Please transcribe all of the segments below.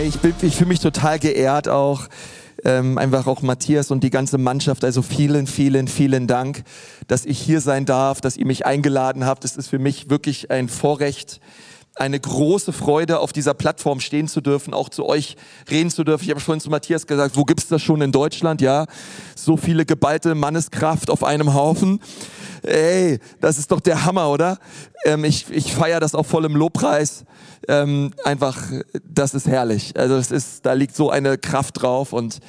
Hey, ich, ich fühle mich total geehrt auch. Ähm, einfach auch Matthias und die ganze Mannschaft. Also vielen, vielen, vielen Dank, dass ich hier sein darf, dass ihr mich eingeladen habt. Es ist für mich wirklich ein Vorrecht, eine große Freude, auf dieser Plattform stehen zu dürfen, auch zu euch reden zu dürfen. Ich habe vorhin zu Matthias gesagt, wo gibt's das schon in Deutschland? Ja, so viele geballte Manneskraft auf einem Haufen. Ey, das ist doch der Hammer, oder? Ähm, ich ich feiere das auch voll im Lobpreis. Ähm, einfach, das ist herrlich. Also es ist, da liegt so eine Kraft drauf und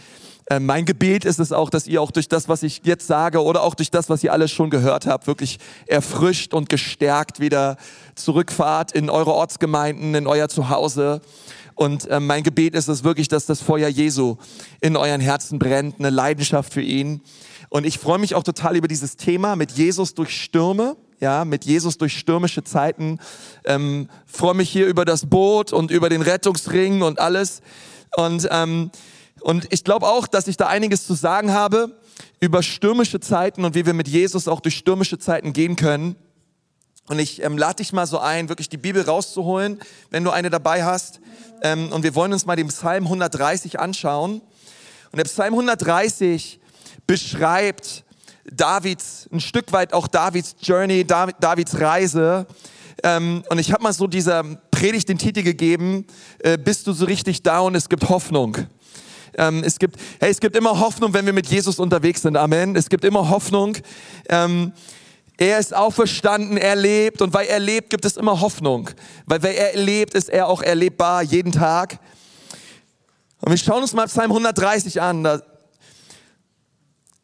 äh, mein Gebet ist es auch, dass ihr auch durch das, was ich jetzt sage oder auch durch das, was ihr alles schon gehört habt, wirklich erfrischt und gestärkt wieder zurückfahrt in eure Ortsgemeinden, in euer Zuhause. Und äh, mein Gebet ist es wirklich, dass das Feuer Jesu in euren Herzen brennt, eine Leidenschaft für ihn. Und ich freue mich auch total über dieses Thema mit Jesus durch Stürme. Ja, mit Jesus durch stürmische Zeiten. Ähm, freue mich hier über das Boot und über den Rettungsring und alles. Und ähm, und ich glaube auch, dass ich da einiges zu sagen habe über stürmische Zeiten und wie wir mit Jesus auch durch stürmische Zeiten gehen können. Und ich ähm, lade dich mal so ein, wirklich die Bibel rauszuholen, wenn du eine dabei hast. Ähm, und wir wollen uns mal den Psalm 130 anschauen. Und der Psalm 130 beschreibt Davids, ein Stück weit auch Davids Journey, Dav- Davids Reise. Ähm, und ich habe mal so dieser Predigt den Titel gegeben, äh, bist du so richtig da und es gibt Hoffnung. Ähm, es gibt, hey, es gibt immer Hoffnung, wenn wir mit Jesus unterwegs sind. Amen. Es gibt immer Hoffnung. Ähm, er ist auferstanden, er lebt und weil er lebt, gibt es immer Hoffnung. Weil weil er lebt, ist er auch erlebbar jeden Tag. Und wir schauen uns mal Psalm 130 an. Da,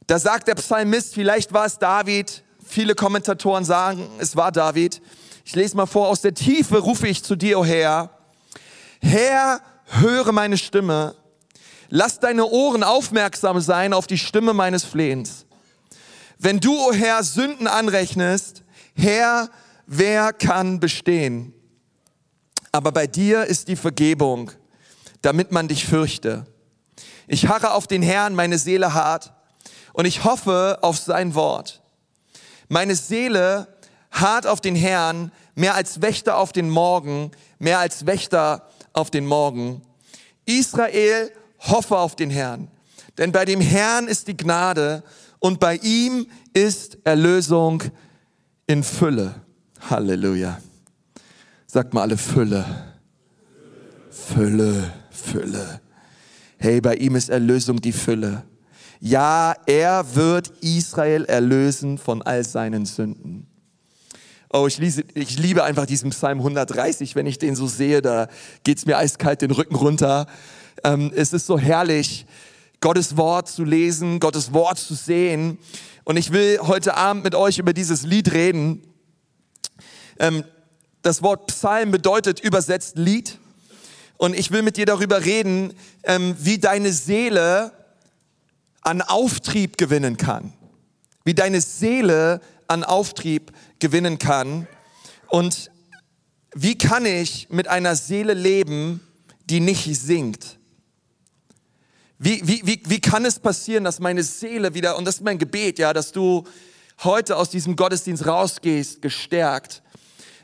da sagt der Psalmist, vielleicht war es David. Viele Kommentatoren sagen, es war David. Ich lese mal vor, aus der Tiefe rufe ich zu dir, o Herr. Herr, höre meine Stimme. Lass deine Ohren aufmerksam sein auf die Stimme meines Flehens. Wenn du, o Herr, Sünden anrechnest, Herr, wer kann bestehen? Aber bei dir ist die Vergebung, damit man dich fürchte. Ich harre auf den Herrn, meine Seele hart, und ich hoffe auf sein Wort. Meine Seele hart auf den Herrn, mehr als Wächter auf den Morgen, mehr als Wächter auf den Morgen. Israel, hoffe auf den Herrn, denn bei dem Herrn ist die Gnade und bei ihm ist Erlösung in Fülle. Halleluja. Sagt mal alle Fülle. Fülle, Fülle. Hey, bei ihm ist Erlösung die Fülle. Ja, er wird Israel erlösen von all seinen Sünden. Oh, ich, liese, ich liebe einfach diesen Psalm 130. Wenn ich den so sehe, da geht's mir eiskalt den Rücken runter. Ähm, es ist so herrlich, Gottes Wort zu lesen, Gottes Wort zu sehen. Und ich will heute Abend mit euch über dieses Lied reden. Ähm, das Wort Psalm bedeutet übersetzt Lied. Und ich will mit dir darüber reden, ähm, wie deine Seele an Auftrieb gewinnen kann. Wie deine Seele an Auftrieb gewinnen kann. Und wie kann ich mit einer Seele leben, die nicht singt? Wie, wie, wie, wie kann es passieren, dass meine Seele wieder, und das ist mein Gebet, ja, dass du heute aus diesem Gottesdienst rausgehst, gestärkt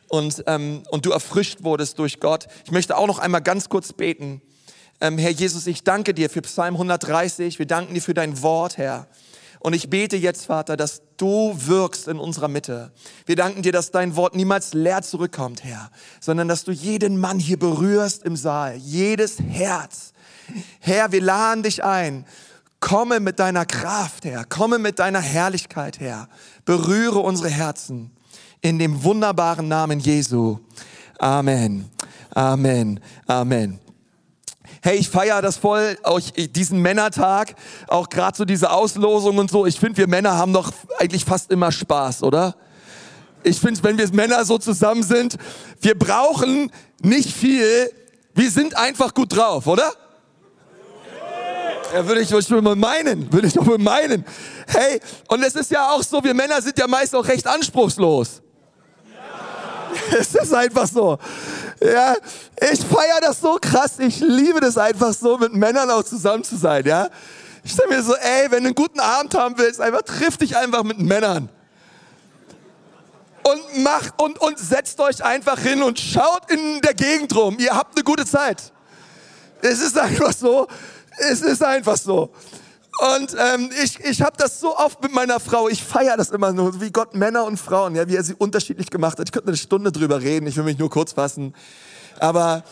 und, ähm, und du erfrischt wurdest durch Gott. Ich möchte auch noch einmal ganz kurz beten. Ähm, Herr Jesus, ich danke dir für Psalm 130. Wir danken dir für dein Wort, Herr. Und ich bete jetzt, Vater, dass du wirkst in unserer Mitte. Wir danken dir, dass dein Wort niemals leer zurückkommt, Herr, sondern dass du jeden Mann hier berührst im Saal, jedes Herz. Herr, wir laden dich ein. Komme mit deiner Kraft, Herr. Komme mit deiner Herrlichkeit, Herr. Berühre unsere Herzen in dem wunderbaren Namen Jesu. Amen. Amen. Amen. Hey, ich feiere das voll, auch diesen Männertag, auch gerade so diese Auslosung und so. Ich finde, wir Männer haben doch eigentlich fast immer Spaß, oder? Ich finde, wenn wir Männer so zusammen sind, wir brauchen nicht viel, wir sind einfach gut drauf, oder? Ja, würde ich schon mal meinen, würde ich doch mal meinen. Hey, und es ist ja auch so, wir Männer sind ja meist auch recht anspruchslos. Es ist einfach so. Ja, ich feiere das so krass. Ich liebe das einfach so, mit Männern auch zusammen zu sein. Ja, ich stelle mir so, ey, wenn du einen guten Abend haben willst, einfach triff dich einfach mit Männern und macht und und setzt euch einfach hin und schaut in der Gegend rum. Ihr habt eine gute Zeit. Es ist einfach so. Es ist einfach so. Und ähm, ich, ich habe das so oft mit meiner Frau. Ich feiere das immer nur, wie Gott Männer und Frauen, ja, wie er sie unterschiedlich gemacht hat. Ich könnte eine Stunde drüber reden. Ich will mich nur kurz fassen. Aber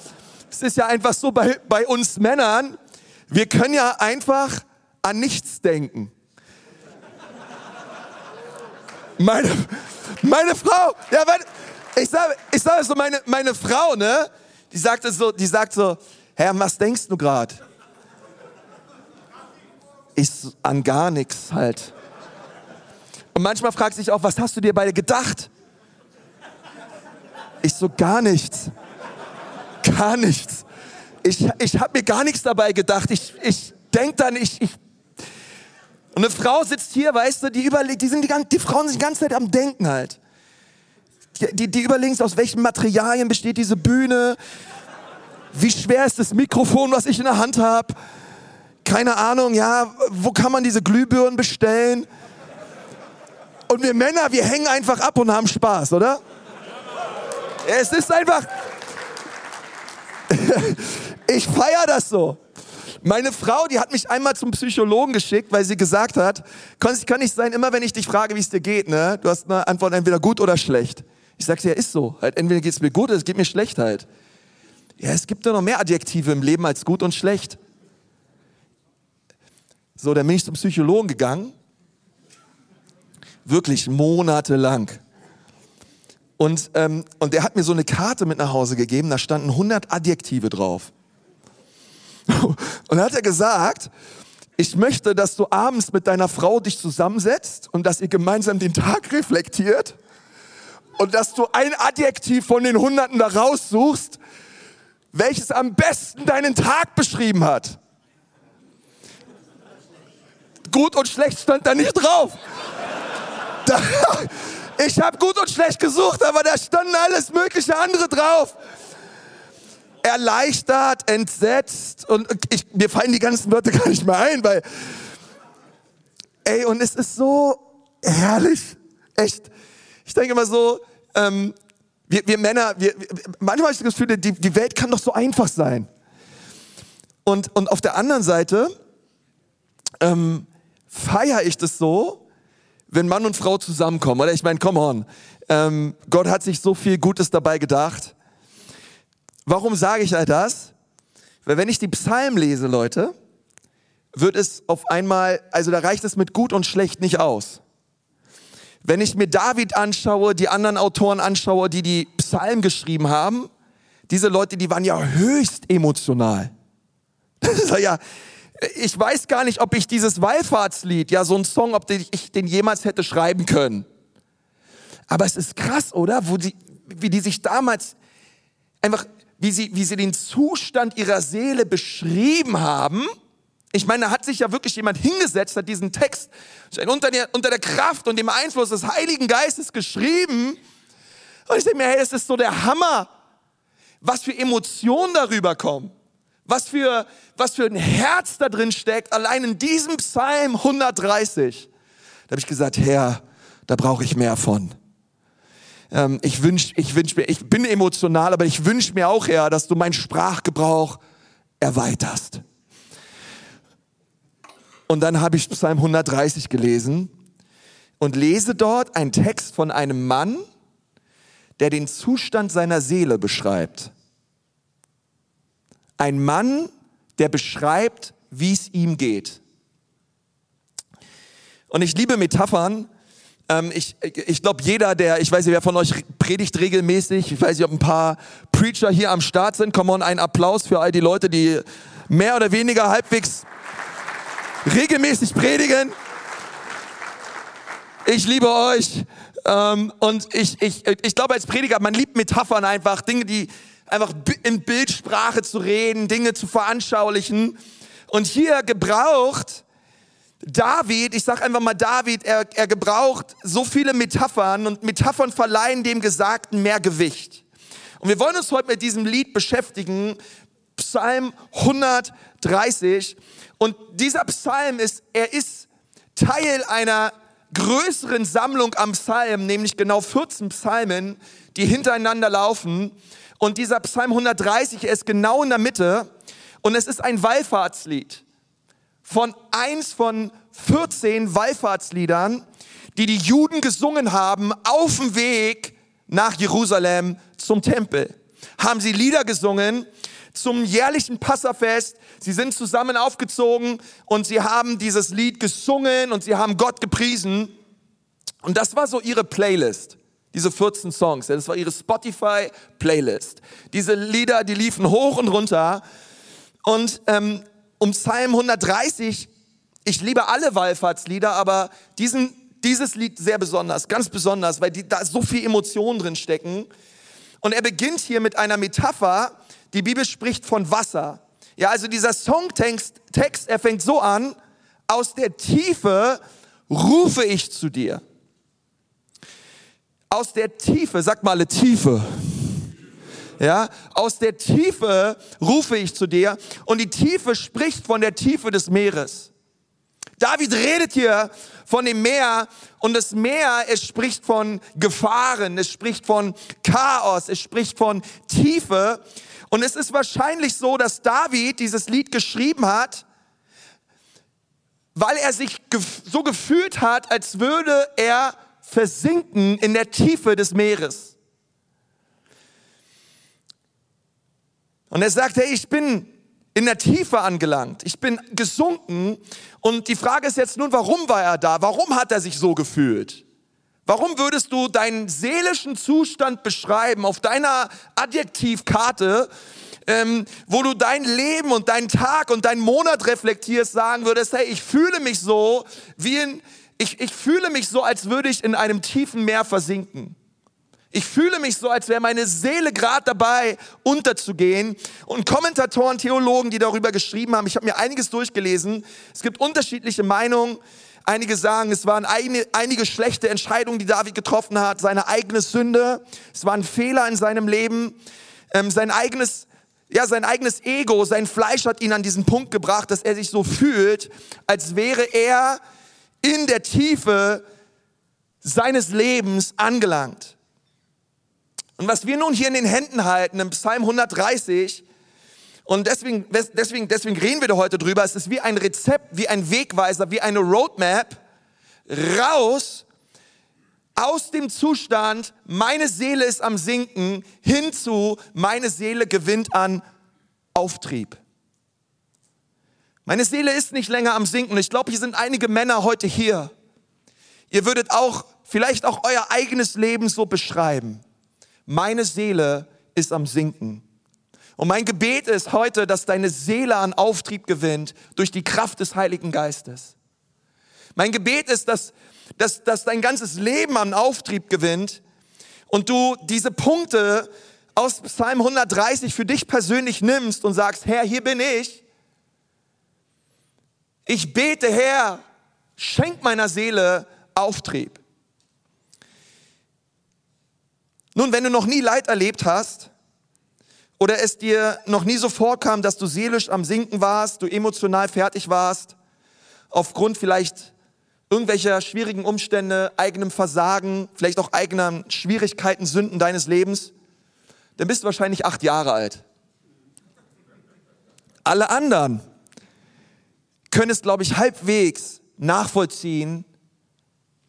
es ist ja einfach so bei, bei uns Männern. Wir können ja einfach an nichts denken. Meine, meine Frau, ja, ich sage ich sag so, meine, meine Frau, ne, die sagt so, die sagt so, Herr, was denkst du gerade? Ich an gar nichts halt. Und manchmal fragt sich auch, was hast du dir beide gedacht? Ich so, gar nichts. Gar nichts. Ich, ich habe mir gar nichts dabei gedacht. Ich, ich denke dann, ich, ich. Und eine Frau sitzt hier, weißt du, die überlegt, die, sind die, die Frauen sind die ganze Zeit am Denken halt. Die, die, die überlegen, aus welchen Materialien besteht diese Bühne. Wie schwer ist das Mikrofon, was ich in der Hand habe? Keine Ahnung, ja, wo kann man diese Glühbirnen bestellen? Und wir Männer, wir hängen einfach ab und haben Spaß, oder? Es ist einfach. ich feiere das so. Meine Frau, die hat mich einmal zum Psychologen geschickt, weil sie gesagt hat, kann, kann nicht sein, immer wenn ich dich frage, wie es dir geht, ne, du hast eine Antwort entweder gut oder schlecht. Ich sagte, ja, ist so. Halt, entweder geht es mir gut oder es geht mir schlecht halt. Ja, es gibt doch noch mehr Adjektive im Leben als gut und schlecht. So, dann bin ich zum Psychologen gegangen. Wirklich monatelang. Und, ähm, und der hat mir so eine Karte mit nach Hause gegeben, da standen 100 Adjektive drauf. Und dann hat er gesagt, ich möchte, dass du abends mit deiner Frau dich zusammensetzt und dass ihr gemeinsam den Tag reflektiert und dass du ein Adjektiv von den Hunderten da raussuchst, welches am besten deinen Tag beschrieben hat. Gut und schlecht stand da nicht drauf. Da, ich habe gut und schlecht gesucht, aber da standen alles mögliche andere drauf. Erleichtert, entsetzt und ich, mir fallen die ganzen Wörter gar nicht mehr ein, weil, ey, und es ist so herrlich, echt. Ich denke immer so, ähm, wir, wir Männer, wir, manchmal habe ich das Gefühl, die, die Welt kann doch so einfach sein. Und, und auf der anderen Seite ähm, feiere ich das so, wenn Mann und Frau zusammenkommen. Oder ich meine, come on, ähm, Gott hat sich so viel Gutes dabei gedacht. Warum sage ich all das? Weil wenn ich die Psalmen lese, Leute, wird es auf einmal, also da reicht es mit gut und schlecht nicht aus. Wenn ich mir David anschaue, die anderen Autoren anschaue, die die Psalmen geschrieben haben, diese Leute, die waren ja höchst emotional. ja, ich weiß gar nicht, ob ich dieses Wallfahrtslied, ja, so ein Song, ob ich den jemals hätte schreiben können. Aber es ist krass, oder? Wo die, wie die sich damals einfach, wie sie, wie sie den Zustand ihrer Seele beschrieben haben ich meine, da hat sich ja wirklich jemand hingesetzt, hat diesen Text unter der, unter der Kraft und dem Einfluss des Heiligen Geistes geschrieben. Und ich denke mir, hey, das ist so der Hammer, was für Emotionen darüber kommen. Was für, was für ein Herz da drin steckt, allein in diesem Psalm 130. Da habe ich gesagt, Herr, da brauche ich mehr von. Ähm, ich wünsch, ich wünsch mir, ich bin emotional, aber ich wünsche mir auch, Herr, dass du meinen Sprachgebrauch erweiterst. Und dann habe ich Psalm 130 gelesen und lese dort einen Text von einem Mann, der den Zustand seiner Seele beschreibt. Ein Mann, der beschreibt, wie es ihm geht. Und ich liebe Metaphern. Ähm, ich ich glaube, jeder, der, ich weiß nicht, wer von euch predigt regelmäßig, ich weiß nicht, ob ein paar Preacher hier am Start sind. Komm on, ein Applaus für all die Leute, die mehr oder weniger halbwegs regelmäßig predigen. Ich liebe euch. Ähm, und ich, ich, ich glaube als Prediger, man liebt Metaphern einfach, Dinge, die einfach in Bildsprache zu reden, Dinge zu veranschaulichen. Und hier gebraucht David, ich sage einfach mal David, er, er gebraucht so viele Metaphern und Metaphern verleihen dem Gesagten mehr Gewicht. Und wir wollen uns heute mit diesem Lied beschäftigen, Psalm 130. Und dieser Psalm ist, er ist Teil einer größeren Sammlung am Psalm, nämlich genau 14 Psalmen, die hintereinander laufen. Und dieser Psalm 130 er ist genau in der Mitte. Und es ist ein Wallfahrtslied von eins von 14 Wallfahrtsliedern, die die Juden gesungen haben auf dem Weg nach Jerusalem zum Tempel. Haben sie Lieder gesungen zum jährlichen Passafest. Sie sind zusammen aufgezogen und sie haben dieses Lied gesungen und sie haben Gott gepriesen. Und das war so ihre Playlist. Diese 14 Songs, das war ihre Spotify-Playlist. Diese Lieder, die liefen hoch und runter. Und ähm, um Psalm 130, ich liebe alle Wallfahrtslieder, aber diesen, dieses Lied sehr besonders, ganz besonders, weil die, da so viel Emotionen drin stecken. Und er beginnt hier mit einer Metapher, die Bibel spricht von Wasser. Ja, also dieser Songtext, Text, er fängt so an, aus der Tiefe rufe ich zu dir. Aus der Tiefe, sag mal Tiefe. Ja, aus der Tiefe rufe ich zu dir und die Tiefe spricht von der Tiefe des Meeres. David redet hier von dem Meer und das Meer, es spricht von Gefahren, es spricht von Chaos, es spricht von Tiefe und es ist wahrscheinlich so, dass David dieses Lied geschrieben hat, weil er sich so gefühlt hat, als würde er versinken in der Tiefe des Meeres. Und er sagt, hey, ich bin in der Tiefe angelangt. Ich bin gesunken. Und die Frage ist jetzt nun, warum war er da? Warum hat er sich so gefühlt? Warum würdest du deinen seelischen Zustand beschreiben auf deiner Adjektivkarte, ähm, wo du dein Leben und deinen Tag und deinen Monat reflektierst, sagen würdest, hey, ich fühle mich so, wie in, ich, ich fühle mich so, als würde ich in einem tiefen Meer versinken. Ich fühle mich so, als wäre meine Seele gerade dabei, unterzugehen. Und Kommentatoren, Theologen, die darüber geschrieben haben, ich habe mir einiges durchgelesen. Es gibt unterschiedliche Meinungen. Einige sagen, es waren eine, einige schlechte Entscheidungen, die David getroffen hat, seine eigene Sünde, es war ein Fehler in seinem Leben, ähm, sein eigenes, ja, sein eigenes Ego, sein Fleisch hat ihn an diesen Punkt gebracht, dass er sich so fühlt, als wäre er in der Tiefe seines Lebens angelangt. Und was wir nun hier in den Händen halten, im Psalm 130, und deswegen, deswegen, deswegen reden wir da heute drüber. Es ist wie ein Rezept, wie ein Wegweiser, wie eine Roadmap raus aus dem Zustand, meine Seele ist am Sinken, hinzu, meine Seele gewinnt an Auftrieb. Meine Seele ist nicht länger am Sinken. Ich glaube, hier sind einige Männer heute hier. Ihr würdet auch vielleicht auch euer eigenes Leben so beschreiben. Meine Seele ist am Sinken. Und mein Gebet ist heute, dass deine Seele an Auftrieb gewinnt durch die Kraft des Heiligen Geistes. Mein Gebet ist, dass, dass, dass dein ganzes Leben an Auftrieb gewinnt und du diese Punkte aus Psalm 130 für dich persönlich nimmst und sagst, Herr, hier bin ich. Ich bete, Herr, schenk meiner Seele Auftrieb. Nun, wenn du noch nie Leid erlebt hast, oder es dir noch nie so vorkam, dass du seelisch am Sinken warst, du emotional fertig warst, aufgrund vielleicht irgendwelcher schwierigen Umstände, eigenem Versagen, vielleicht auch eigener Schwierigkeiten, Sünden deines Lebens, dann bist du wahrscheinlich acht Jahre alt. Alle anderen können es, glaube ich, halbwegs nachvollziehen,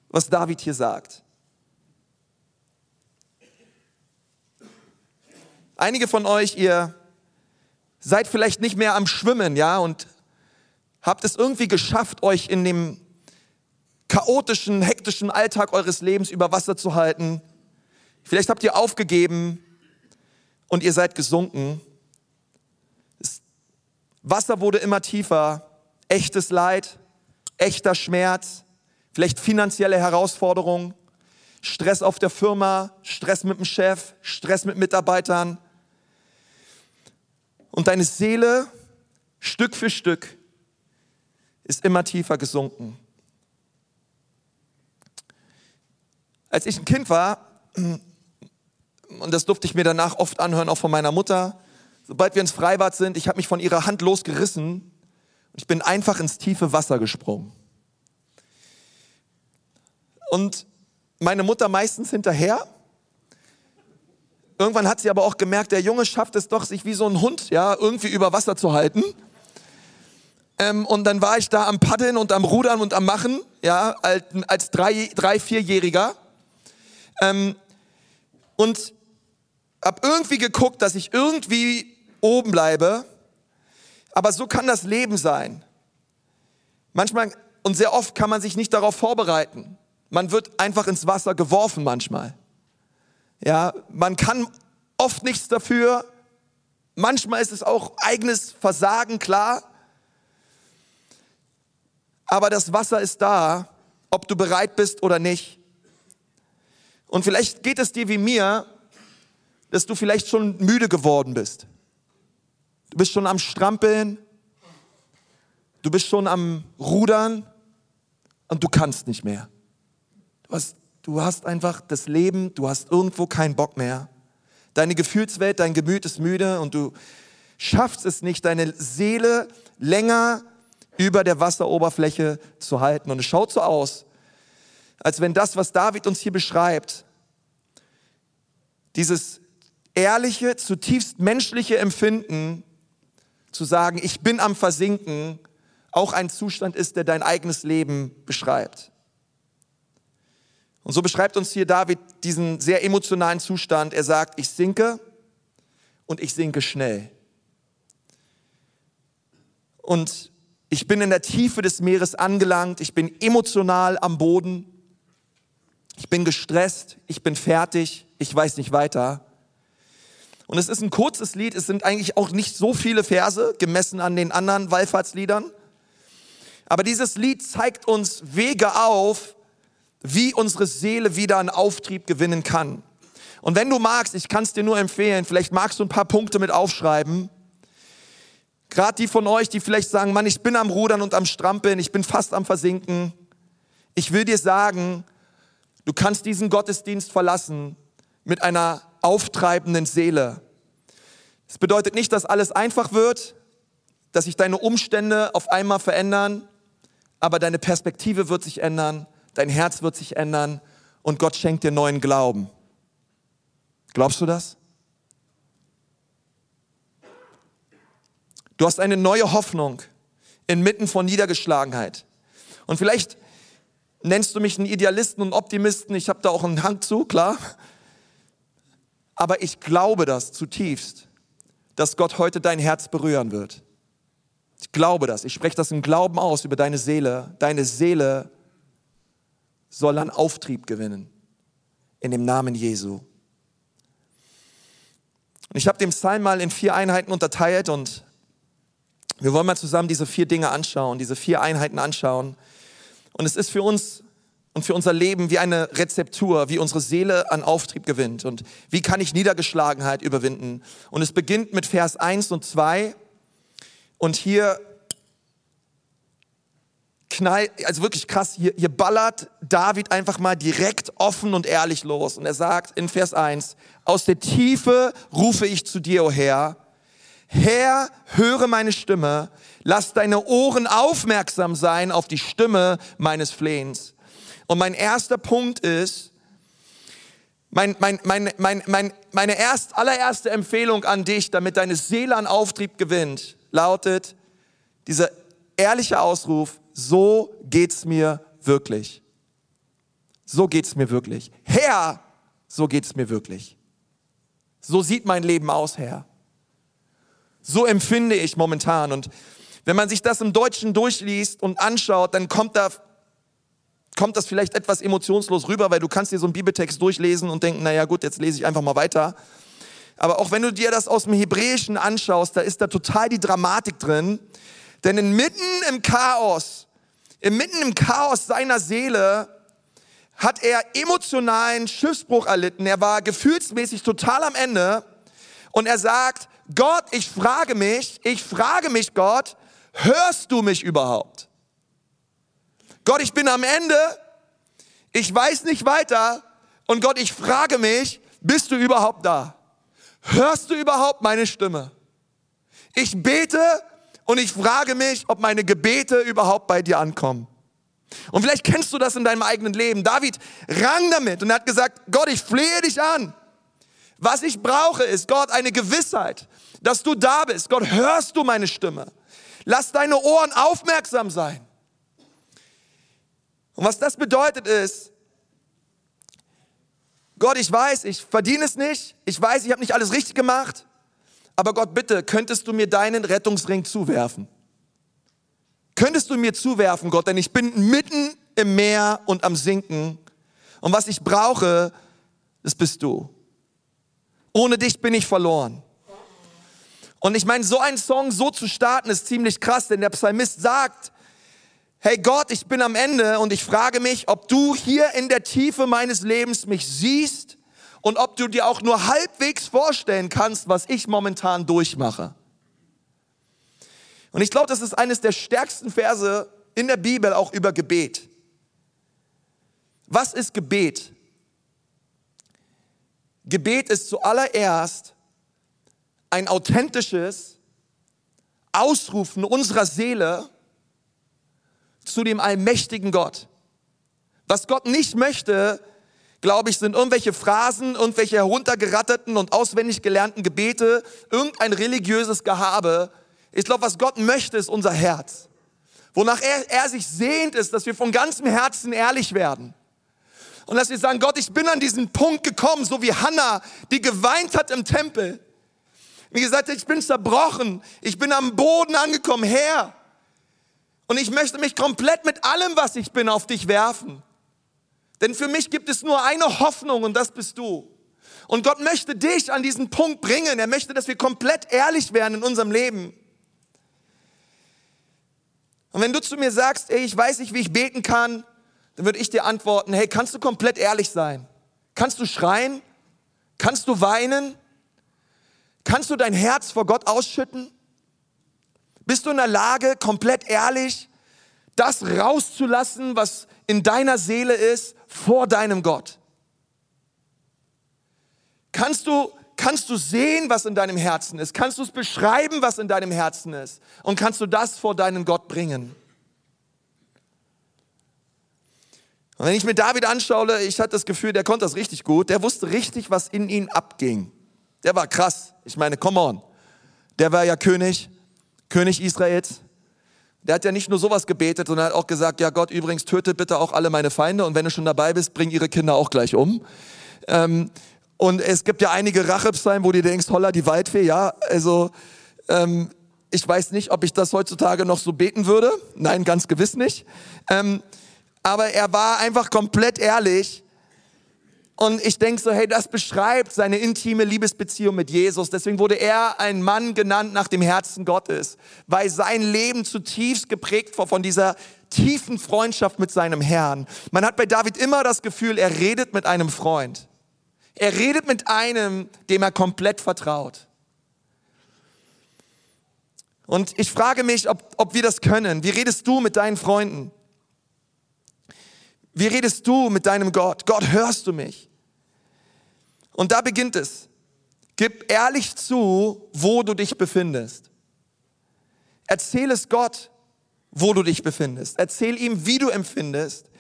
was David hier sagt. Einige von euch, ihr seid vielleicht nicht mehr am Schwimmen, ja, und habt es irgendwie geschafft, euch in dem chaotischen, hektischen Alltag eures Lebens über Wasser zu halten. Vielleicht habt ihr aufgegeben und ihr seid gesunken. Das Wasser wurde immer tiefer, echtes Leid, echter Schmerz, vielleicht finanzielle Herausforderungen, Stress auf der Firma, Stress mit dem Chef, Stress mit Mitarbeitern, und deine Seele Stück für Stück ist immer tiefer gesunken. Als ich ein Kind war, und das durfte ich mir danach oft anhören, auch von meiner Mutter, sobald wir ins Freibad sind, ich habe mich von ihrer Hand losgerissen ich bin einfach ins tiefe Wasser gesprungen. Und meine Mutter meistens hinterher irgendwann hat sie aber auch gemerkt, der Junge schafft es doch, sich wie so ein Hund, ja, irgendwie über Wasser zu halten. Ähm, und dann war ich da am Paddeln und am Rudern und am Machen, ja, als, als drei, drei vierjähriger. Ähm, und hab irgendwie geguckt, dass ich irgendwie oben bleibe. Aber so kann das Leben sein. Manchmal und sehr oft kann man sich nicht darauf vorbereiten. Man wird einfach ins Wasser geworfen manchmal. Ja, man kann oft nichts dafür. Manchmal ist es auch eigenes Versagen, klar. Aber das Wasser ist da, ob du bereit bist oder nicht. Und vielleicht geht es dir wie mir, dass du vielleicht schon müde geworden bist. Du bist schon am Strampeln, du bist schon am Rudern und du kannst nicht mehr. Du hast, du hast einfach das Leben, du hast irgendwo keinen Bock mehr. Deine Gefühlswelt, dein Gemüt ist müde und du schaffst es nicht, deine Seele länger über der Wasseroberfläche zu halten. Und es schaut so aus, als wenn das, was David uns hier beschreibt, dieses ehrliche, zutiefst menschliche Empfinden, zu sagen, ich bin am Versinken, auch ein Zustand ist, der dein eigenes Leben beschreibt. Und so beschreibt uns hier David diesen sehr emotionalen Zustand. Er sagt, ich sinke und ich sinke schnell. Und ich bin in der Tiefe des Meeres angelangt, ich bin emotional am Boden, ich bin gestresst, ich bin fertig, ich weiß nicht weiter. Und es ist ein kurzes Lied, es sind eigentlich auch nicht so viele Verse, gemessen an den anderen Wallfahrtsliedern. Aber dieses Lied zeigt uns Wege auf, wie unsere Seele wieder einen Auftrieb gewinnen kann. Und wenn du magst, ich kann es dir nur empfehlen, vielleicht magst du ein paar Punkte mit aufschreiben. Gerade die von euch, die vielleicht sagen, Mann, ich bin am Rudern und am Strampeln, ich bin fast am Versinken. Ich will dir sagen, du kannst diesen Gottesdienst verlassen mit einer auftreibenden Seele. Es bedeutet nicht, dass alles einfach wird, dass sich deine Umstände auf einmal verändern, aber deine Perspektive wird sich ändern, dein Herz wird sich ändern und Gott schenkt dir neuen Glauben. Glaubst du das? Du hast eine neue Hoffnung inmitten von Niedergeschlagenheit. Und vielleicht nennst du mich einen Idealisten und Optimisten, ich habe da auch einen Hang zu, klar. Aber ich glaube das zutiefst, dass Gott heute dein Herz berühren wird. Ich glaube das, ich spreche das im Glauben aus über deine Seele. Deine Seele soll an Auftrieb gewinnen in dem Namen Jesu. Und ich habe den Psalm mal in vier Einheiten unterteilt und wir wollen mal zusammen diese vier Dinge anschauen, diese vier Einheiten anschauen. Und es ist für uns und für unser Leben wie eine Rezeptur, wie unsere Seele an Auftrieb gewinnt. Und wie kann ich Niedergeschlagenheit überwinden? Und es beginnt mit Vers 1 und 2. Und hier knall, also wirklich krass, hier, hier ballert David einfach mal direkt offen und ehrlich los. Und er sagt in Vers 1, aus der Tiefe rufe ich zu dir, o oh Herr, Herr, höre meine Stimme, lass deine Ohren aufmerksam sein auf die Stimme meines Flehens. Und mein erster Punkt ist, mein, mein, mein, mein, mein, meine erst, allererste Empfehlung an dich, damit deine Seele an Auftrieb gewinnt, lautet dieser ehrliche Ausruf, so geht's mir wirklich. So geht's mir wirklich. Herr, so geht's mir wirklich. So sieht mein Leben aus, Herr. So empfinde ich momentan. Und wenn man sich das im Deutschen durchliest und anschaut, dann kommt da kommt das vielleicht etwas emotionslos rüber, weil du kannst dir so einen Bibeltext durchlesen und denken, naja gut, jetzt lese ich einfach mal weiter. Aber auch wenn du dir das aus dem Hebräischen anschaust, da ist da total die Dramatik drin. Denn inmitten im Chaos, inmitten im Chaos seiner Seele hat er emotionalen Schiffsbruch erlitten. Er war gefühlsmäßig total am Ende. Und er sagt, Gott, ich frage mich, ich frage mich, Gott, hörst du mich überhaupt? Gott, ich bin am Ende, ich weiß nicht weiter und Gott, ich frage mich, bist du überhaupt da? Hörst du überhaupt meine Stimme? Ich bete und ich frage mich, ob meine Gebete überhaupt bei dir ankommen. Und vielleicht kennst du das in deinem eigenen Leben. David rang damit und hat gesagt, Gott, ich flehe dich an. Was ich brauche ist, Gott, eine Gewissheit, dass du da bist. Gott, hörst du meine Stimme? Lass deine Ohren aufmerksam sein. Und was das bedeutet ist, Gott, ich weiß, ich verdiene es nicht. Ich weiß, ich habe nicht alles richtig gemacht. Aber Gott, bitte, könntest du mir deinen Rettungsring zuwerfen? Könntest du mir zuwerfen, Gott, denn ich bin mitten im Meer und am Sinken. Und was ich brauche, das bist du. Ohne dich bin ich verloren. Und ich meine, so einen Song so zu starten ist ziemlich krass, denn der Psalmist sagt, hey Gott, ich bin am Ende und ich frage mich, ob du hier in der Tiefe meines Lebens mich siehst und ob du dir auch nur halbwegs vorstellen kannst, was ich momentan durchmache. Und ich glaube, das ist eines der stärksten Verse in der Bibel auch über Gebet. Was ist Gebet? Gebet ist zuallererst ein authentisches Ausrufen unserer Seele zu dem allmächtigen Gott. Was Gott nicht möchte, glaube ich, sind irgendwelche Phrasen, irgendwelche heruntergeratterten und auswendig gelernten Gebete, irgendein religiöses Gehabe. Ich glaube, was Gott möchte, ist unser Herz. Wonach er, er sich sehnt, ist, dass wir von ganzem Herzen ehrlich werden. Und dass wir sagen, Gott, ich bin an diesen Punkt gekommen, so wie Hannah, die geweint hat im Tempel. Wie gesagt, ich bin zerbrochen, ich bin am Boden angekommen, Herr. Und ich möchte mich komplett mit allem, was ich bin, auf dich werfen. Denn für mich gibt es nur eine Hoffnung und das bist du. Und Gott möchte dich an diesen Punkt bringen. Er möchte, dass wir komplett ehrlich werden in unserem Leben. Und wenn du zu mir sagst, ey, ich weiß nicht, wie ich beten kann, dann würde ich dir antworten, hey, kannst du komplett ehrlich sein? Kannst du schreien? Kannst du weinen? Kannst du dein Herz vor Gott ausschütten? Bist du in der Lage, komplett ehrlich das rauszulassen, was in deiner Seele ist, vor deinem Gott? Kannst du, kannst du sehen, was in deinem Herzen ist? Kannst du es beschreiben, was in deinem Herzen ist? Und kannst du das vor deinen Gott bringen? Und wenn ich mir David anschaue, ich hatte das Gefühl, der konnte das richtig gut. Der wusste richtig, was in ihn abging. Der war krass. Ich meine, come on. Der war ja König, König Israels. Der hat ja nicht nur sowas gebetet, sondern hat auch gesagt, ja Gott, übrigens töte bitte auch alle meine Feinde und wenn du schon dabei bist, bring ihre Kinder auch gleich um. Ähm, und es gibt ja einige Rachepsalmen, wo du denkst, holla die Waldfee, ja, also ähm, ich weiß nicht, ob ich das heutzutage noch so beten würde. Nein, ganz gewiss nicht. Ähm, aber er war einfach komplett ehrlich. Und ich denke so, hey, das beschreibt seine intime Liebesbeziehung mit Jesus. Deswegen wurde er ein Mann genannt nach dem Herzen Gottes, weil sein Leben zutiefst geprägt war von dieser tiefen Freundschaft mit seinem Herrn. Man hat bei David immer das Gefühl, er redet mit einem Freund. Er redet mit einem, dem er komplett vertraut. Und ich frage mich, ob, ob wir das können. Wie redest du mit deinen Freunden? Wie redest du mit deinem Gott? Gott, hörst du mich? Und da beginnt es. Gib ehrlich zu, wo du dich befindest. Erzähl es Gott, wo du dich befindest. Erzähl ihm, wie du empfindest.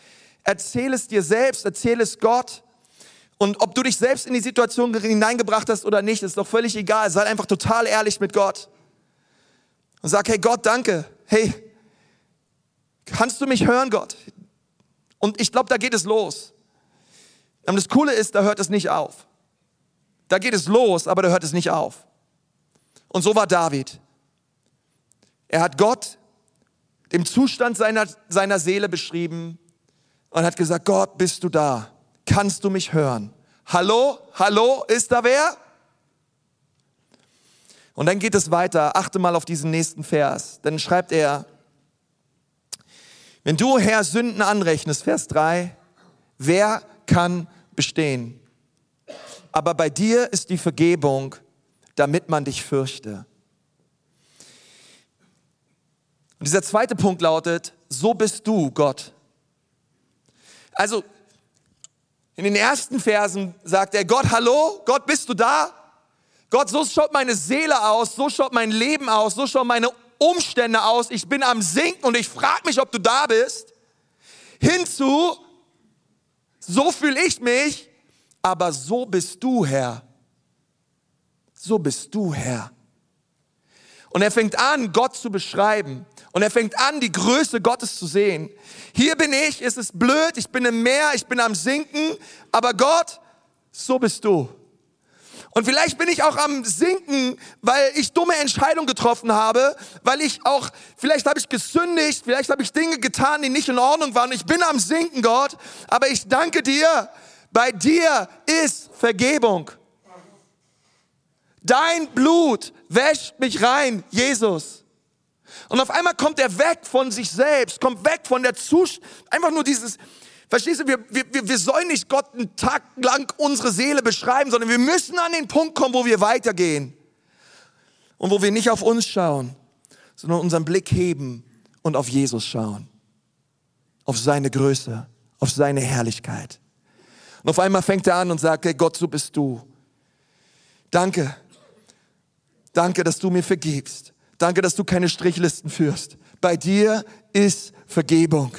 Erzähl es dir selbst, erzähl es Gott. Und ob du dich selbst in die Situation hineingebracht hast oder nicht, ist doch völlig egal. Sei einfach total ehrlich mit Gott. Und sag, hey Gott, danke. Hey, kannst du mich hören, Gott? Und ich glaube, da geht es los. Und das Coole ist, da hört es nicht auf. Da geht es los, aber da hört es nicht auf. Und so war David. Er hat Gott den Zustand seiner, seiner Seele beschrieben und hat gesagt, Gott, bist du da? Kannst du mich hören? Hallo? Hallo? Ist da wer? Und dann geht es weiter. Achte mal auf diesen nächsten Vers. Dann schreibt er, wenn du, Herr, Sünden anrechnest, Vers 3, wer kann bestehen? Aber bei dir ist die Vergebung, damit man dich fürchte. Und dieser zweite Punkt lautet, so bist du, Gott. Also, in den ersten Versen sagt er, Gott, hallo, Gott, bist du da? Gott, so schaut meine Seele aus, so schaut mein Leben aus, so schauen meine Umstände aus, ich bin am Sinken und ich frage mich, ob du da bist, hinzu, so fühle ich mich, aber so bist du, Herr. so bist du, Herr. Und er fängt an, Gott zu beschreiben. Und er fängt an, die Größe Gottes zu sehen. Hier bin ich, es ist blöd, ich bin im Meer, ich bin am Sinken, aber Gott, so bist du. Und vielleicht bin ich auch am Sinken, weil ich dumme Entscheidungen getroffen habe, weil ich auch, vielleicht habe ich gesündigt, vielleicht habe ich Dinge getan, die nicht in Ordnung waren. Ich bin am Sinken, Gott, aber ich danke dir, bei dir ist Vergebung. Dein Blut wäscht mich rein, Jesus. Und auf einmal kommt er weg von sich selbst, kommt weg von der Zustand, einfach nur dieses, verstehst du, wir, wir, wir sollen nicht Gott einen Tag lang unsere Seele beschreiben, sondern wir müssen an den Punkt kommen, wo wir weitergehen. Und wo wir nicht auf uns schauen, sondern unseren Blick heben und auf Jesus schauen. Auf seine Größe, auf seine Herrlichkeit. Und auf einmal fängt er an und sagt, hey Gott, so bist du. Danke, Danke, dass du mir vergibst. Danke, dass du keine Strichlisten führst. Bei dir ist Vergebung.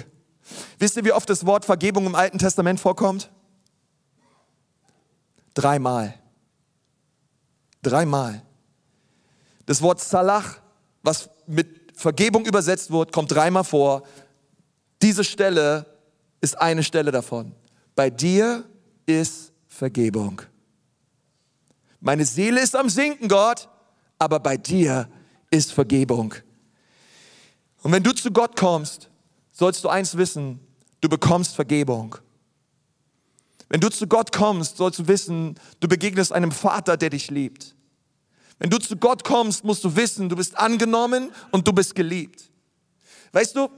Wisst ihr, wie oft das Wort Vergebung im Alten Testament vorkommt? Dreimal. Dreimal. Das Wort Salach, was mit Vergebung übersetzt wird, kommt dreimal vor. Diese Stelle ist eine Stelle davon. Bei dir ist Vergebung. Meine Seele ist am Sinken, Gott aber bei dir ist Vergebung. Und wenn du zu Gott kommst, sollst du eins wissen, du bekommst Vergebung. Wenn du zu Gott kommst, sollst du wissen, du begegnest einem Vater, der dich liebt. Wenn du zu Gott kommst, musst du wissen, du bist angenommen und du bist geliebt. Weißt du,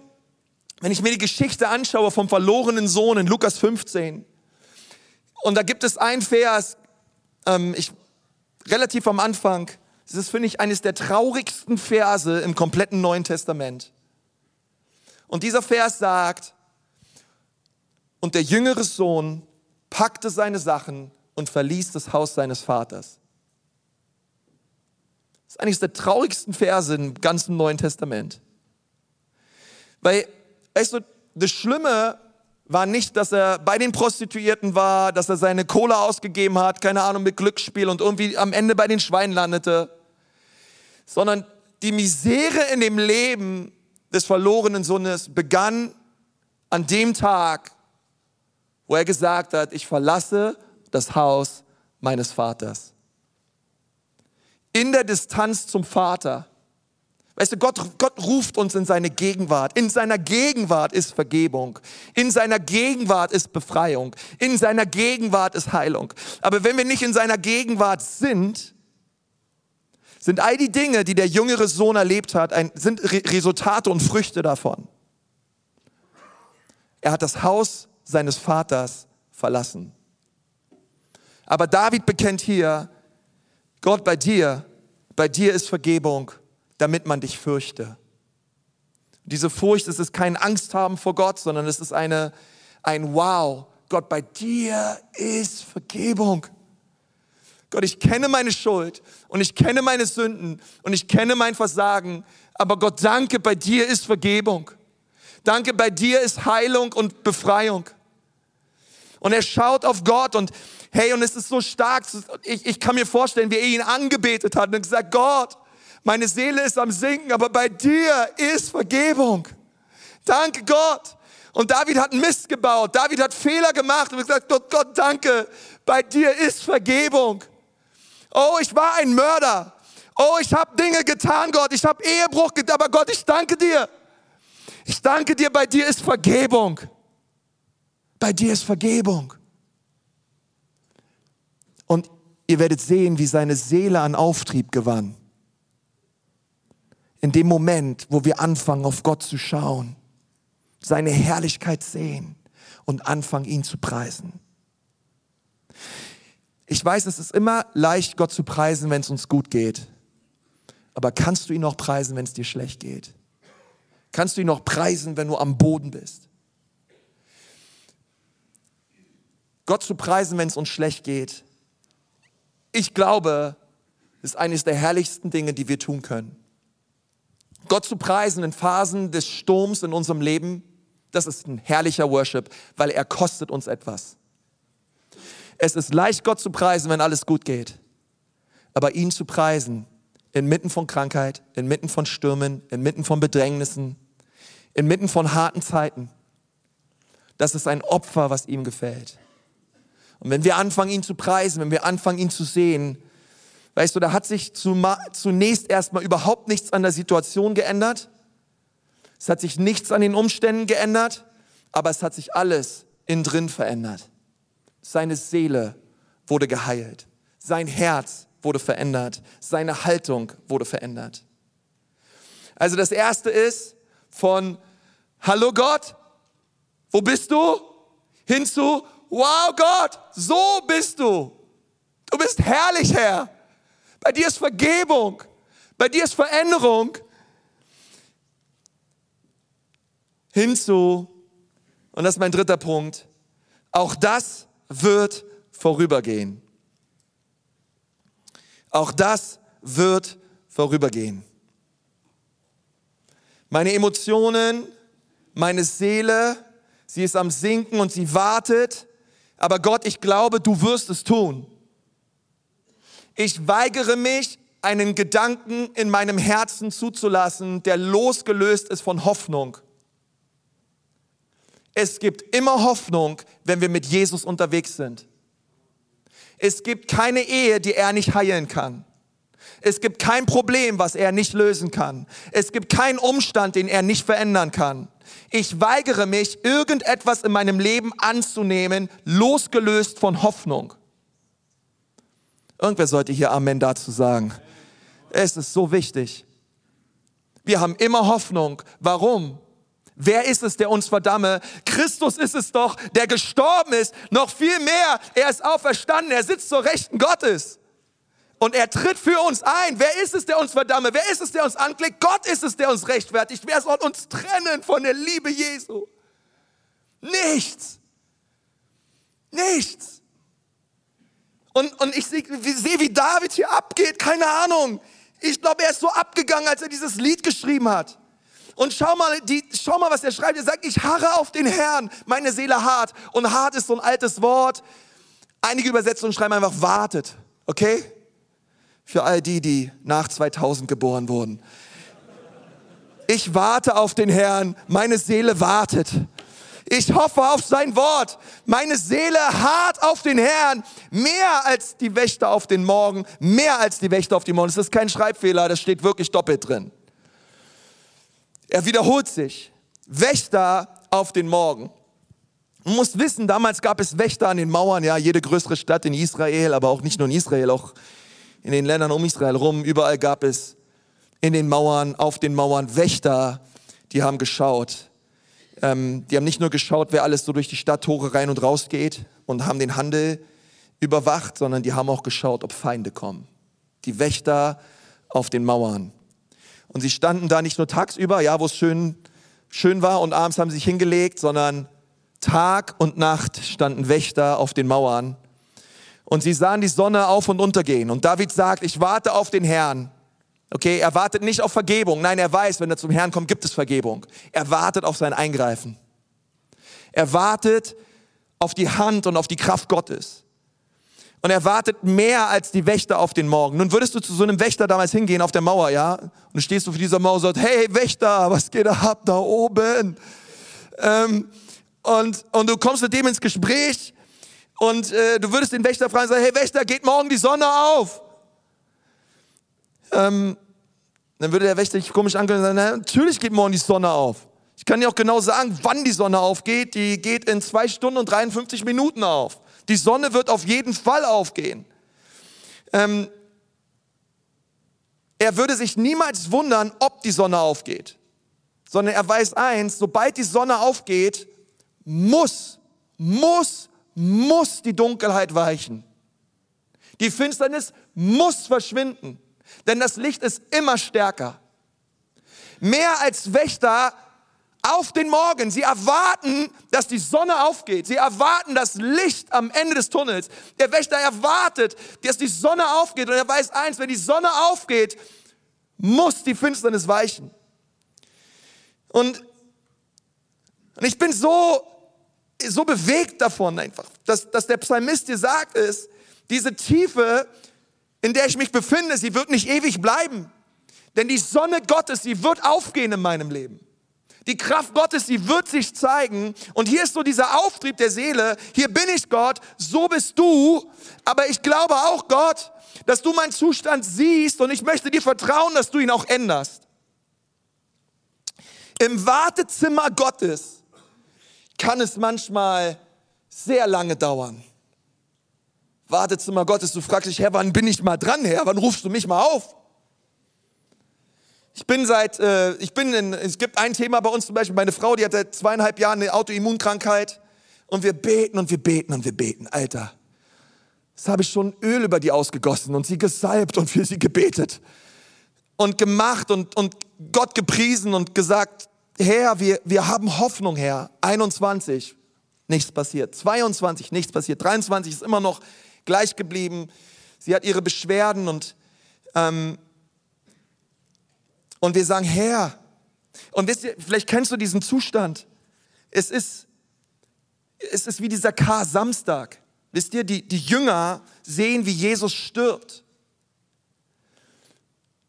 wenn ich mir die Geschichte anschaue vom verlorenen Sohn in Lukas 15, und da gibt es ein Vers, ähm, ich, relativ am Anfang, das ist, finde ich, eines der traurigsten Verse im kompletten Neuen Testament. Und dieser Vers sagt, und der jüngere Sohn packte seine Sachen und verließ das Haus seines Vaters. Das ist eines der traurigsten Verse im ganzen Neuen Testament. Weil, weißt du, das Schlimme war nicht, dass er bei den Prostituierten war, dass er seine Kohle ausgegeben hat, keine Ahnung, mit Glücksspiel und irgendwie am Ende bei den Schweinen landete, sondern die Misere in dem Leben des verlorenen Sohnes begann an dem Tag, wo er gesagt hat, ich verlasse das Haus meines Vaters. In der Distanz zum Vater Weißt du, Gott, Gott ruft uns in seine Gegenwart. In seiner Gegenwart ist Vergebung. In seiner Gegenwart ist Befreiung. In seiner Gegenwart ist Heilung. Aber wenn wir nicht in seiner Gegenwart sind, sind all die Dinge, die der jüngere Sohn erlebt hat, ein, sind Re Resultate und Früchte davon. Er hat das Haus seines Vaters verlassen. Aber David bekennt hier, Gott bei dir, bei dir ist Vergebung damit man dich fürchte. Diese Furcht, es ist kein Angst haben vor Gott, sondern es ist eine, ein Wow. Gott, bei dir ist Vergebung. Gott, ich kenne meine Schuld und ich kenne meine Sünden und ich kenne mein Versagen. Aber Gott, danke, bei dir ist Vergebung. Danke, bei dir ist Heilung und Befreiung. Und er schaut auf Gott und hey, und es ist so stark. Ich, ich kann mir vorstellen, wie er ihn angebetet hat und gesagt, Gott, meine Seele ist am Sinken, aber bei dir ist Vergebung. Danke Gott. Und David hat Mist gebaut. David hat Fehler gemacht und gesagt, Gott, Gott, danke. Bei dir ist Vergebung. Oh, ich war ein Mörder. Oh, ich habe Dinge getan, Gott. Ich habe Ehebruch getan, aber Gott, ich danke dir. Ich danke dir, bei dir ist Vergebung. Bei dir ist Vergebung. Und ihr werdet sehen, wie seine Seele an Auftrieb gewann in dem Moment, wo wir anfangen, auf Gott zu schauen, seine Herrlichkeit sehen und anfangen, ihn zu preisen. Ich weiß, es ist immer leicht, Gott zu preisen, wenn es uns gut geht. Aber kannst du ihn noch preisen, wenn es dir schlecht geht? Kannst du ihn noch preisen, wenn du am Boden bist? Gott zu preisen, wenn es uns schlecht geht. Ich glaube, ist eines der herrlichsten Dinge, die wir tun können. Gott zu preisen in Phasen des Sturms in unserem Leben, das ist ein herrlicher Worship, weil er kostet uns etwas. Es ist leicht, Gott zu preisen, wenn alles gut geht. aber ihn zu preisen, inmitten von Krankheit, inmitten von Stürmen, inmitten von Bedrängnissen, inmitten von harten Zeiten. Das ist ein Opfer, was ihm gefällt. Und wenn wir anfangen, ihn zu preisen, wenn wir anfangen, ihn zu sehen, weißt du, da hat sich zunächst erstmal überhaupt nichts an der Situation geändert. Es hat sich nichts an den Umständen geändert, aber es hat sich alles innen drin verändert. Seine Seele wurde geheilt. Sein Herz wurde verändert. Seine Haltung wurde verändert. Also das erste ist von Hallo Gott, wo bist du? Hin zu Wow Gott, so bist du. Du bist herrlich, Herr. Bei dir ist Vergebung. Bei dir ist Veränderung. Hinzu, und das ist mein dritter Punkt, auch das wird vorübergehen. Auch das wird vorübergehen. Meine Emotionen, meine Seele, sie ist am Sinken und sie wartet. Aber Gott, ich glaube, du wirst es tun. Ich weigere mich, einen Gedanken in meinem Herzen zuzulassen, der losgelöst ist von Hoffnung. Es gibt immer Hoffnung, wenn wir mit Jesus unterwegs sind. Es gibt keine Ehe, die er nicht heilen kann. Es gibt kein Problem, was er nicht lösen kann. Es gibt keinen Umstand, den er nicht verändern kann. Ich weigere mich, irgendetwas in meinem Leben anzunehmen, losgelöst von Hoffnung. Irgendwer sollte hier Amen dazu sagen. Es ist so wichtig. Wir haben immer Hoffnung. Warum? Wer ist es, der uns verdamme? Christus ist es doch, der gestorben ist. Noch viel mehr, er ist auferstanden, er sitzt zur Rechten Gottes. Und er tritt für uns ein. Wer ist es, der uns verdamme? Wer ist es, der uns anklickt? Gott ist es, der uns rechtfertigt. Wer soll uns trennen von der Liebe Jesu? Nichts. Nichts. Und, und ich sehe, wie David hier abgeht, keine Ahnung. Ich glaube, er ist so abgegangen, als er dieses Lied geschrieben hat. Und schau mal, die, schau mal, was er schreibt. Er sagt, ich harre auf den Herrn, meine Seele hart. Und hart ist so ein altes Wort. Einige Übersetzungen schreiben einfach wartet. Okay? Für all die, die nach 2000 geboren wurden. Ich warte auf den Herrn, meine Seele wartet. Ich hoffe auf sein Wort. Meine Seele hart auf den Herrn. Mehr als die Wächter auf den Morgen. Mehr als die Wächter auf den Morgen. Das ist kein Schreibfehler, das steht wirklich doppelt drin. Er wiederholt sich. Wächter auf den Morgen. Man muss wissen, damals gab es Wächter an den Mauern, ja, jede größere Stadt in Israel, aber auch nicht nur in Israel, auch in den Ländern um Israel rum, überall gab es in den Mauern, auf den Mauern Wächter, die haben geschaut. Ähm, die haben nicht nur geschaut, wer alles so durch die Stadttore rein und raus geht und haben den Handel überwacht, sondern die haben auch geschaut, ob Feinde kommen. Die Wächter auf den Mauern. Und sie standen da nicht nur tagsüber, ja, wo es schön, schön war und abends haben sie sich hingelegt, sondern Tag und Nacht standen Wächter auf den Mauern. Und sie sahen die Sonne auf und untergehen. Und David sagt, ich warte auf den Herrn. Okay, er wartet nicht auf Vergebung. Nein, er weiß, wenn er zum Herrn kommt, gibt es Vergebung. Er wartet auf sein Eingreifen. Er wartet auf die Hand und auf die Kraft Gottes und er wartet mehr als die Wächter auf den Morgen. Nun würdest du zu so einem Wächter damals hingehen auf der Mauer, ja? Und stehst du vor dieser Mauer und sagst, hey Wächter, was geht ab da oben? Ähm, und, und du kommst mit dem ins Gespräch und äh, du würdest den Wächter fragen, sagen, hey Wächter, geht morgen die Sonne auf? Ähm, dann würde der Wächter dich komisch angehen und sagen, na, natürlich geht morgen die Sonne auf. Ich kann dir auch genau sagen, wann die Sonne aufgeht. Die geht in zwei Stunden und 53 Minuten auf. Die Sonne wird auf jeden Fall aufgehen. Ähm, er würde sich niemals wundern, ob die Sonne aufgeht, sondern er weiß eins, sobald die Sonne aufgeht, muss, muss, muss die Dunkelheit weichen. Die Finsternis muss verschwinden, denn das Licht ist immer stärker. Mehr als Wächter auf den Morgen. Sie erwarten, dass die Sonne aufgeht. Sie erwarten das Licht am Ende des Tunnels. Der Wächter erwartet, dass die Sonne aufgeht. Und er weiß eins, wenn die Sonne aufgeht, muss die Finsternis weichen. Und, und ich bin so, so bewegt davon einfach, dass, dass der Psalmist dir sagt ist, diese Tiefe in der ich mich befinde, sie wird nicht ewig bleiben. Denn die Sonne Gottes, sie wird aufgehen in meinem Leben. Die Kraft Gottes, sie wird sich zeigen. Und hier ist so dieser Auftrieb der Seele. Hier bin ich Gott, so bist du. Aber ich glaube auch Gott, dass du meinen Zustand siehst und ich möchte dir vertrauen, dass du ihn auch änderst. Im Wartezimmer Gottes kann es manchmal sehr lange dauern. Wartezimmer Gottes, du fragst dich, Herr, wann bin ich mal dran, Herr? Wann rufst du mich mal auf? Ich bin seit, äh, ich bin in, es gibt ein Thema bei uns zum Beispiel, meine Frau, die hat seit zweieinhalb Jahren eine Autoimmunkrankheit und wir beten und wir beten und wir beten, Alter. Das habe ich schon Öl über die ausgegossen und sie gesalbt und für sie gebetet und gemacht und, und Gott gepriesen und gesagt, Herr, wir, wir haben Hoffnung, Herr. 21, nichts passiert. 22, nichts passiert. 23 ist immer noch gleich geblieben. Sie hat ihre Beschwerden und ähm, und wir sagen, Herr, und wisst ihr, vielleicht kennst du diesen Zustand. Es ist, es ist wie dieser Kar-Samstag. Wisst ihr, die, die Jünger sehen, wie Jesus stirbt.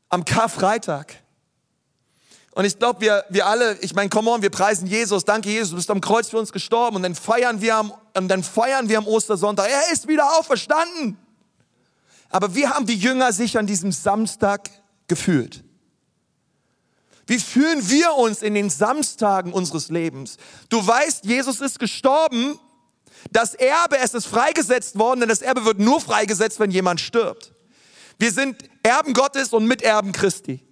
Am Karfreitag. Und ich glaube, wir, wir alle, ich meine, come on, wir preisen Jesus, danke Jesus, du bist am Kreuz für uns gestorben und dann feiern wir am, und dann feiern wir am Ostersonntag, er ist wieder auferstanden. Aber wie haben die Jünger sich an diesem Samstag gefühlt? Wie fühlen wir uns in den Samstagen unseres Lebens? Du weißt, Jesus ist gestorben. Das Erbe, es ist freigesetzt worden, denn das Erbe wird nur freigesetzt, wenn jemand stirbt. Wir sind Erben Gottes und Miterben Christi.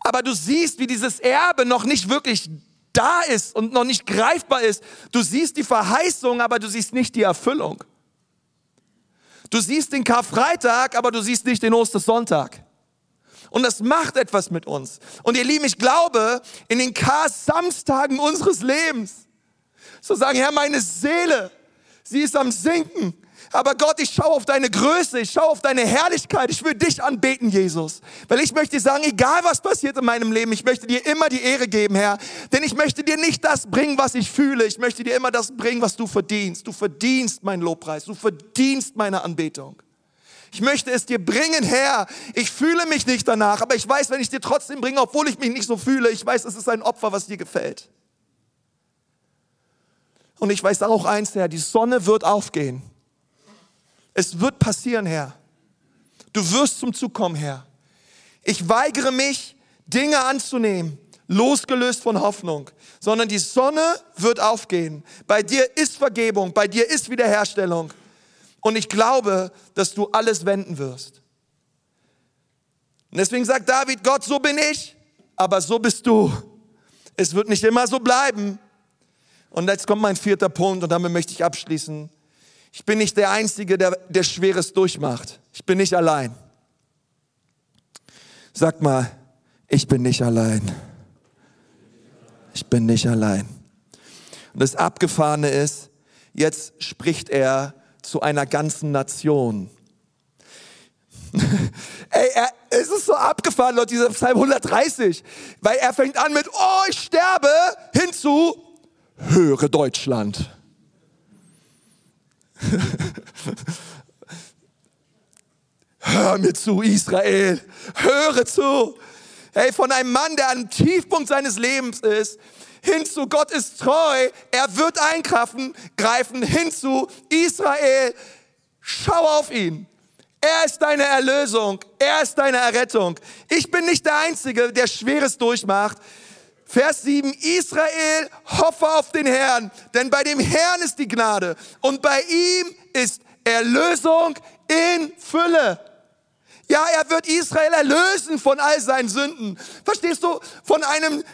Aber du siehst, wie dieses Erbe noch nicht wirklich da ist und noch nicht greifbar ist. Du siehst die Verheißung, aber du siehst nicht die Erfüllung. Du siehst den Karfreitag, aber du siehst nicht den Ostersonntag. Und das macht etwas mit uns. Und ihr Lieben, ich glaube, in den K-Samstagen unseres Lebens, so sagen, Herr, meine Seele, sie ist am Sinken. Aber Gott, ich schaue auf deine Größe, ich schaue auf deine Herrlichkeit. Ich will dich anbeten, Jesus. Weil ich möchte sagen, egal was passiert in meinem Leben, ich möchte dir immer die Ehre geben, Herr. Denn ich möchte dir nicht das bringen, was ich fühle. Ich möchte dir immer das bringen, was du verdienst. Du verdienst meinen Lobpreis. Du verdienst meine Anbetung. Ich möchte es dir bringen, Herr. Ich fühle mich nicht danach, aber ich weiß, wenn ich dir trotzdem bringe, obwohl ich mich nicht so fühle, ich weiß, es ist ein Opfer, was dir gefällt. Und ich weiß auch eins, Herr, die Sonne wird aufgehen. Es wird passieren, Herr. Du wirst zum Zug kommen, Herr. Ich weigere mich, Dinge anzunehmen, losgelöst von Hoffnung, sondern die Sonne wird aufgehen. Bei dir ist Vergebung, bei dir ist Wiederherstellung. Und ich glaube, dass du alles wenden wirst. Und deswegen sagt David, Gott, so bin ich, aber so bist du. Es wird nicht immer so bleiben. Und jetzt kommt mein vierter Punkt und damit möchte ich abschließen. Ich bin nicht der Einzige, der, der Schweres durchmacht. Ich bin nicht allein. Sag mal, ich bin nicht allein. Ich bin nicht allein. Und das Abgefahrene ist, jetzt spricht er zu einer ganzen Nation. Ey, er, es ist so abgefahren, Leute, dieser Psalm 130, weil er fängt an mit, oh, ich sterbe, hinzu, höre Deutschland. Hör mir zu, Israel, höre zu. Hey, von einem Mann, der am Tiefpunkt seines Lebens ist, hinzu, Gott ist treu, er wird eingreifen, greifen hinzu, Israel, schau auf ihn. Er ist deine Erlösung, er ist deine Errettung. Ich bin nicht der Einzige, der Schweres durchmacht. Vers 7, Israel, hoffe auf den Herrn, denn bei dem Herrn ist die Gnade und bei ihm ist Erlösung in Fülle. Ja, er wird Israel erlösen von all seinen Sünden. Verstehst du? Von einem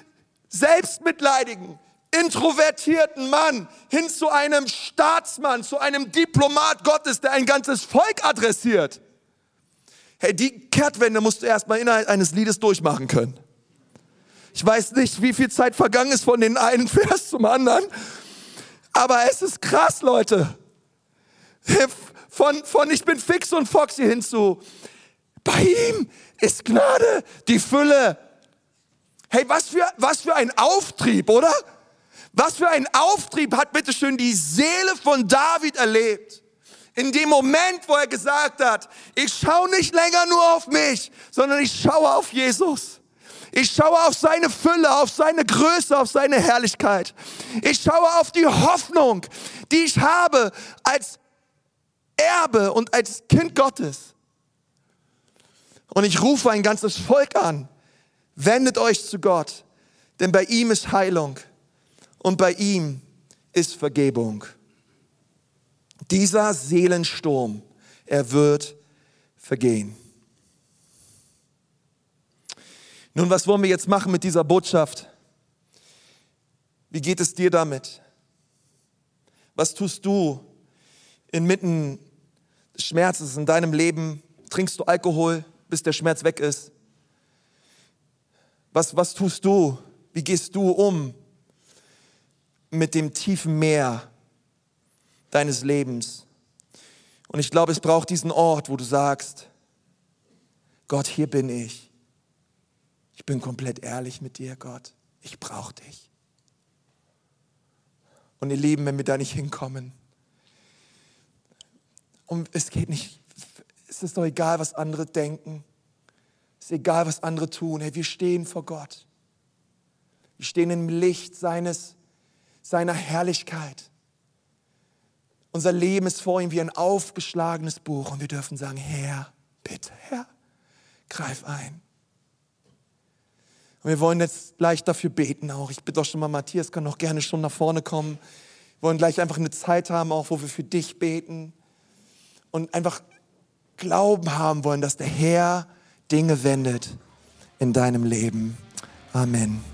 selbstmitleidigen, introvertierten Mann hin zu einem Staatsmann, zu einem Diplomat Gottes, der ein ganzes Volk adressiert. Hey, die Kehrtwende musst du erstmal innerhalb eines Liedes durchmachen können. Ich weiß nicht, wie viel Zeit vergangen ist von den einen Vers zum anderen, aber es ist krass, Leute. Von, von ich bin fix und foxy hinzu, bei ihm ist Gnade, die Fülle, Hey, was für, was für ein Auftrieb, oder? Was für ein Auftrieb hat bitteschön die Seele von David erlebt. In dem Moment, wo er gesagt hat, ich schaue nicht länger nur auf mich, sondern ich schaue auf Jesus. Ich schaue auf seine Fülle, auf seine Größe, auf seine Herrlichkeit. Ich schaue auf die Hoffnung, die ich habe als Erbe und als Kind Gottes. Und ich rufe ein ganzes Volk an. Wendet euch zu Gott, denn bei ihm ist Heilung und bei ihm ist Vergebung. Dieser Seelensturm, er wird vergehen. Nun, was wollen wir jetzt machen mit dieser Botschaft? Wie geht es dir damit? Was tust du inmitten des Schmerzes in deinem Leben? Trinkst du Alkohol, bis der Schmerz weg ist? Was, was tust du? Wie gehst du um mit dem tiefen Meer deines Lebens? Und ich glaube, es braucht diesen Ort, wo du sagst, Gott, hier bin ich. Ich bin komplett ehrlich mit dir, Gott. Ich brauche dich. Und ihr Lieben, wenn wir da nicht hinkommen, und es geht nicht, es ist doch egal, was andere denken. Ist egal, was andere tun. Hey, wir stehen vor Gott. Wir stehen im Licht seines, seiner Herrlichkeit. Unser Leben ist vor ihm wie ein aufgeschlagenes Buch und wir dürfen sagen, Herr, bitte, Herr, greif ein. Und wir wollen jetzt gleich dafür beten auch. Ich bitte auch schon mal, Matthias kann auch gerne schon nach vorne kommen. Wir wollen gleich einfach eine Zeit haben, auch wo wir für dich beten und einfach Glauben haben wollen, dass der Herr Dinge wendet in deinem Leben. Amen.